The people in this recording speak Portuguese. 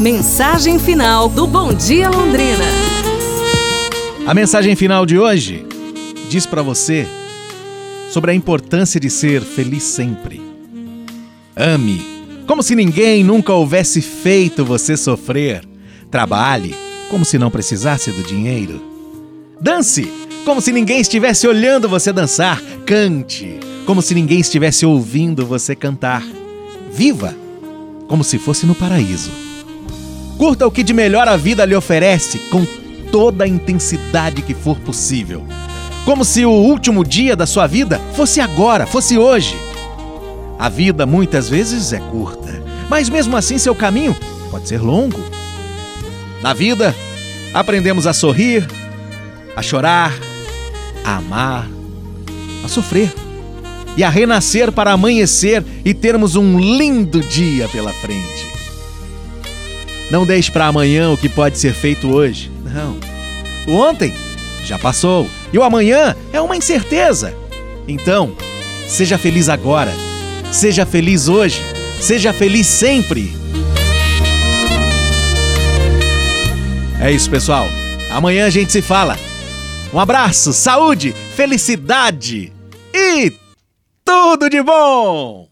Mensagem final do Bom Dia Londrina. A mensagem final de hoje diz para você sobre a importância de ser feliz sempre. Ame, como se ninguém nunca houvesse feito você sofrer. Trabalhe, como se não precisasse do dinheiro. Dance, como se ninguém estivesse olhando você dançar. Cante, como se ninguém estivesse ouvindo você cantar. Viva, como se fosse no paraíso. Curta o que de melhor a vida lhe oferece com toda a intensidade que for possível. Como se o último dia da sua vida fosse agora, fosse hoje. A vida muitas vezes é curta, mas mesmo assim seu caminho pode ser longo. Na vida, aprendemos a sorrir, a chorar, a amar, a sofrer e a renascer para amanhecer e termos um lindo dia pela frente. Não deixe para amanhã o que pode ser feito hoje. Não. O ontem já passou e o amanhã é uma incerteza. Então, seja feliz agora. Seja feliz hoje. Seja feliz sempre. É isso, pessoal. Amanhã a gente se fala. Um abraço, saúde, felicidade e tudo de bom!